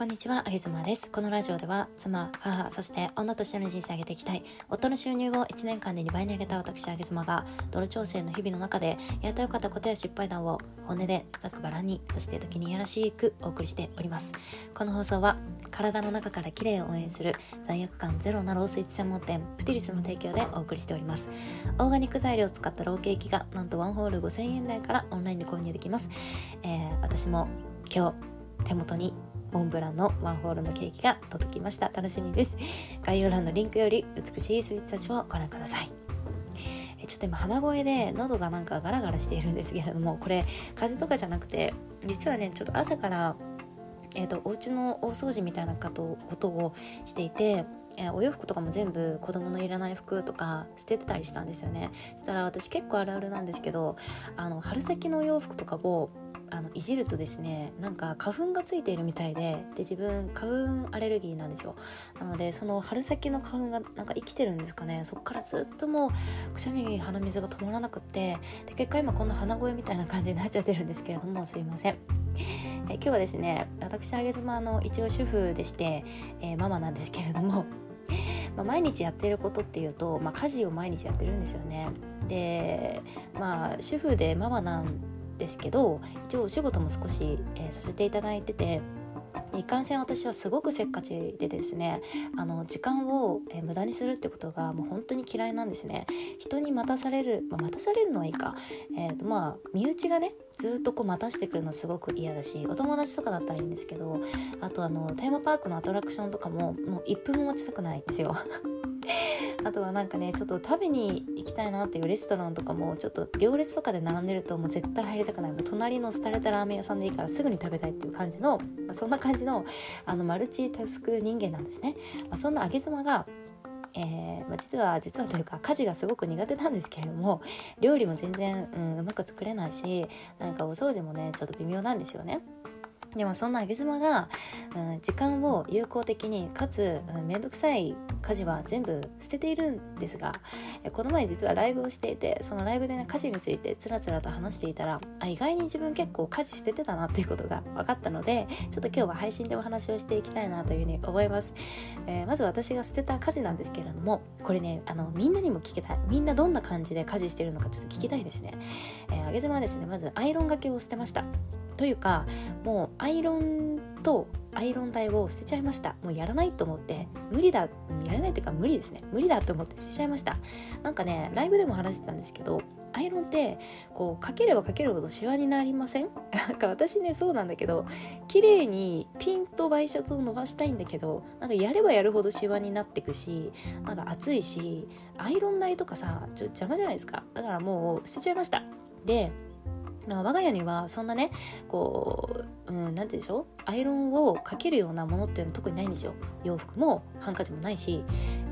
こんにちは、あげずまです。このラジオでは、妻、母、そして女としての人生を上げていきたい、夫の収入を1年間で2倍に上げた私、あげずまが、ドル調整の日々の中で、やってよかったことや失敗談を、本音で、ざくばらに、そして時にいやらしくお送りしております。この放送は、体の中から綺麗を応援する、罪悪感ゼロなロースイーツ専門店、プティリスの提供でお送りしております。オーガニック材料を使ったローケーキが、なんとワンホール5000円台からオンラインで購入できます。えー、私も今日、手元にモンブランのワンホールのケーキが届きました。楽しみです。概要欄のリンクより美しいスイーツたちをご覧ください。ちょっと今鼻声で喉がなんかガラガラしているんですけれどもこれ風邪とかじゃなくて実はねちょっと朝からえーと、お家の大掃除みたいなことをしていてえー、お洋服とかも全部子供のいらない服とか捨ててたりしたんですよね。そしたら私結構あるあるなんですけどあの春先のお洋服とかをあのいじるとですねなんか花粉がついているみたいでで自分花粉アレルギーなんですよ。なのでその春先の花粉がなんか生きてるんですかね。そっからずっともうくしゃみ鼻水が止まらなくってで結果今こんな鼻声みたいな感じになっちゃってるんですけれどもすいません。え今日はですね私あげ妻の一応主婦でして、えー、ママなんですけれども まあ、毎日やってることっていうと、まあ、家事を毎日やってるんですよね。でまあ主婦でママなんですけど一応お仕事も少し、えー、させていただいてていかんせん私はすごくせっかちでですねあの時間を、え、無駄にするってことがもう本当に嫌いなんですね。人に待たされる、まあ、待たされるのはいいか、えーとまあ身内がねずっとこう待たしてくるのすごく嫌だしお友達とかだったらいいんですけどあとあのテーマパークのアトラクションとかももう1分も待ちたくないんですよ。あとはなんかねちょっと食べに行きたいなっていうレストランとかもちょっと行列とかで並んでるともう絶対入りたくないもう隣の廃れたラーメン屋さんでいいからすぐに食べたいっていう感じの、まあ、そんな感じのあのマルチタスク人間なんですね、まあ、そんな上げ妻がえーまあ、実は実はというか家事がすごく苦手なんですけれども料理も全然、うん、うまく作れないしなんかお掃除もねちょっと微妙なんですよね。でもそんなあげ妻が、うん、時間を有効的にかつ面倒、うん、くさい家事は全部捨てているんですがこの前実はライブをしていてそのライブでね家事についてつらつらと話していたらあ意外に自分結構家事捨ててたなっていうことが分かったのでちょっと今日は配信でお話をしていきたいなというふうに思います、えー、まず私が捨てた家事なんですけれどもこれねあのみんなにも聞きたい。みんなどんな感じで家事してるのかちょっと聞きたいですね、えー、あげ妻はですねまずアイロンがけを捨てました。というかもうアイロンとアイロン台を捨てちゃいました。もうやらないと思って。無理だやらないっていうか無理ですね。無理だと思って捨てちゃいました。なんかねライブでも話してたんですけどアイロンってこうかければかけるほどシワになりません？なんか私ねそうなんだけど綺麗にピンとワイシャツを伸ばしたいんだけどなんかやればやるほどシワになってくしなんか暑いしアイロン台とかさちょっと邪魔じゃないですか。だからもう捨てちゃいました。でまあ、我が家にはそんなねこう、うん、なんてでしょう？アイロンをかけるようなものっていうのは特にないんですよ。洋服もハンカチもないし。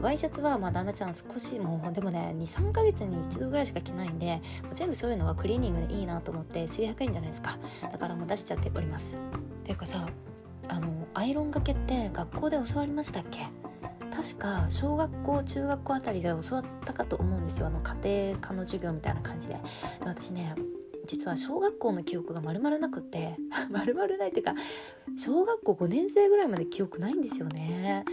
ワイシャツはまあ旦那ちゃん少しもうでもね23ヶ月に1度ぐらいしか着ないんで全部そういうのはクリーニングでいいなと思って数百円じゃないですか。だからもう出しちゃっております。ていうかさあのアイロンがけって学校で教わりましたっけ？確か小学校中学校あたりで教わったかと思うんですよ。あの家庭科の授業みたいな感じで。で私ね実は小学校の記憶がまるまるなくってまるまるないっていうか小学校5年生ぐらいまで記憶ないんですよね。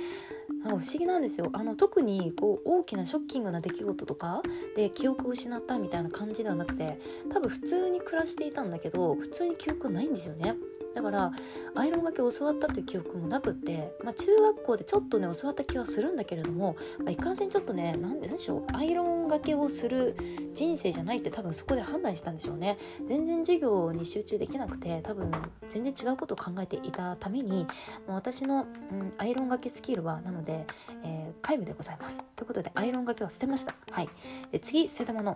なんか不思議なんですよ。あの特にこう大きなショッキングな出来事とかで記憶を失ったみたいな感じではなくて多分普通に暮らしていたんだけど普通に記憶ないんですよね。だからアイロンがけを教わったっていう記憶もなくって、まあ、中学校でちょっとね教わった気はするんだけれども、まあ、いかんせんちょっとね何ででしょうアイロンがけをする人生じゃないって多分そこで判断したんでしょうね。全然授業に集中できなくて多分全然違うことを考えていたために私の、うん、アイロンがけスキルはなので、えー、皆無でございます。ということでアイロンがけは捨てました。はい。で次捨てたもの。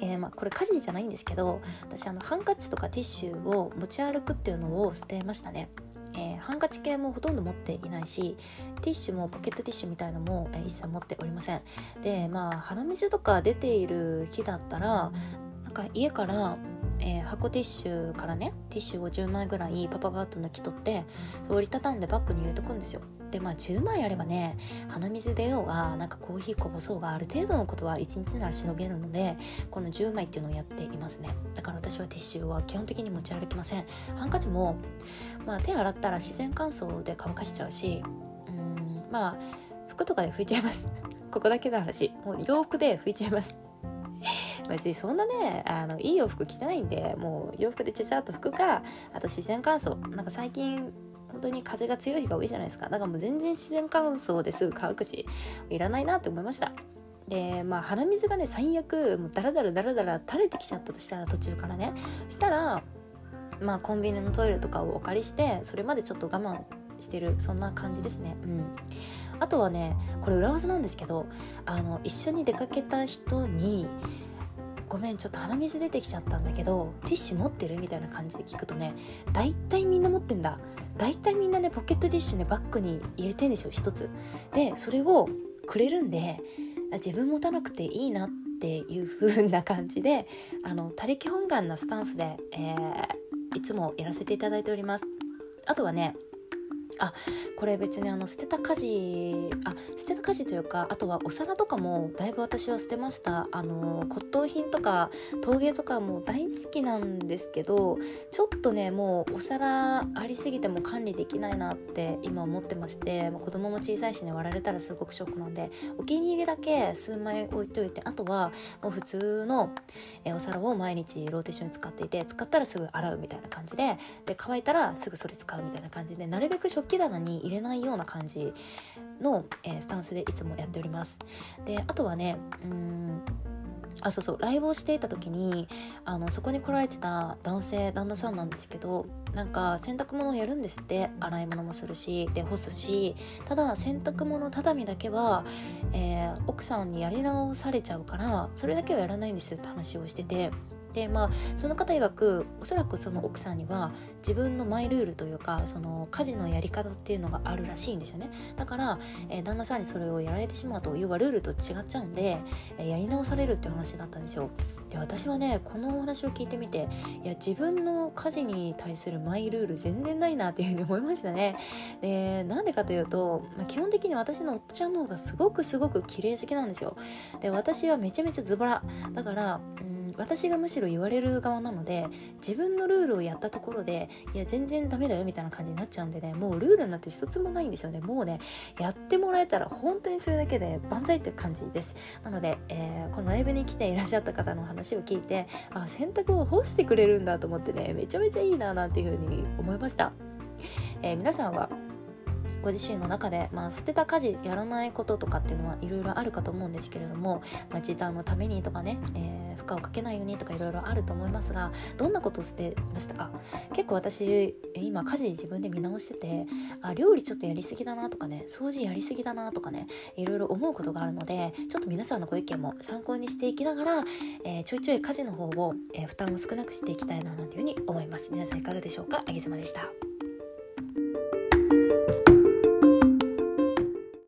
えー、まあ、これ家事じゃないんですけど私あのハンカチとかティッシュを持ち歩くっていうのを捨てましたね。えー、ハンカチ系もほとんど持っていないしティッシュもポケットティッシュみたいのも、えー、一切持っておりません。でまあ鼻水とか出ている日だったらなんか家から、えー、箱ティッシュからねティッシュを10枚ぐらいパパパッと抜き取って折りたたんでバッグに入れとくんですよ。でまあ10枚あればね鼻水出ようがなんかコーヒーこぼそうがある程度のことは1日ならしのげるのでこの10枚っていうのをやっていますね。だから私はティッシュは基本的に持ち歩きません。ハンカチも、まあ、手洗ったら自然乾燥で乾かしちゃうしうんまあ服とかで拭いちゃいます。ここだけの話。もう洋服で拭いちゃいます。別にそんなねあのいい洋服着てないんでもう洋服でちゃちゃっと拭くかあと自然乾燥。なんか最近本当に風が強い日が多いじゃないですか。だからもう全然自然乾燥ですぐ乾くしいらないなって思いました。でまあ鼻水がね最悪もうダラダラダラダラ垂れてきちゃったとしたら途中からね。したらまあコンビニのトイレとかをお借りしてそれまでちょっと我慢してるそんな感じですね。うん。あとはねこれ裏技なんですけどあの一緒に出かけた人にごめんちょっと鼻水出てきちゃったんだけどティッシュ持ってる？みたいな感じで聞くとね大体みんな持ってんだ。大体みんなねポケットティッシュねバッグに入れてんですよ一つ。でそれをくれるんで自分持たなくていいなっていう風な感じであの他力本願なスタンスで、えー、いつもやらせていただいております。あとはねあこれ別にあの捨てた家事あ捨てた家事というかあとはお皿とかもだいぶ私は捨てました。あの骨董品とか陶芸とかも大好きなんですけどちょっとねもうお皿ありすぎても管理できないなって今思ってまして、ま、子供も小さいしね割られたらすごくショックなんでお気に入りだけ数枚置いといてあとはもう普通のえお皿を毎日ローテーションに使っていて使ったらすぐ洗うみたいな感じでで乾いたらすぐそれ使うみたいな感じでなるべく食器棚に入れないような感じの、えー、スタンスでいつもやっております。であとはねうんあそうそうライブをしていた時にあのそこに来られてた男性旦那さんなんですけどなんか洗濯物をやるんですって洗い物もするしで干すしただ洗濯物畳だけは、えー、奥さんにやり直されちゃうからそれだけはやらないんですよって話をしてて。でまあその方曰くおそらくその奥さんには自分のマイルールというかその家事のやり方っていうのがあるらしいんですよね。だから、えー、旦那さんにそれをやられてしまうと要はルールと違っちゃうんで、えー、やり直されるって話だったんですよ。で私はねこのお話を聞いてみていや自分の家事に対するマイルール全然ないなっていうふうに思いましたね。でなんでかというと、まあ、基本的に私の夫ちゃんの方がすごくすごく綺麗好きなんですよ。で私はめちゃめちゃズボラ。だから、うん私がむしろ言われる側なので自分のルールをやったところでいや全然ダメだよみたいな感じになっちゃうんでねもうルールになって一つもないんですよね。もうねやってもらえたら本当にそれだけで万歳って感じです。なので、えー、このライブに来ていらっしゃった方の話を聞いてあ洗濯を干してくれるんだと思ってねめちゃめちゃいいななんていうふうに思いました、えー、皆さんはご自身の中で、まあ、捨てた家事やらないこととかっていうのはいろいろあるかと思うんですけれども、まあ、時短のためにとかね、えー、負荷をかけないようにとかいろいろあると思いますがどんなことを捨てましたか？結構私今家事自分で見直しててあ料理ちょっとやりすぎだなとかね掃除やりすぎだなとかねいろいろ思うことがあるのでちょっと皆さんのご意見も参考にしていきながら、えー、ちょいちょい家事の方を、えー、負担を少なくしていきたいななんていうふうに思います。皆さんいかがでしょうか？あげずまでした。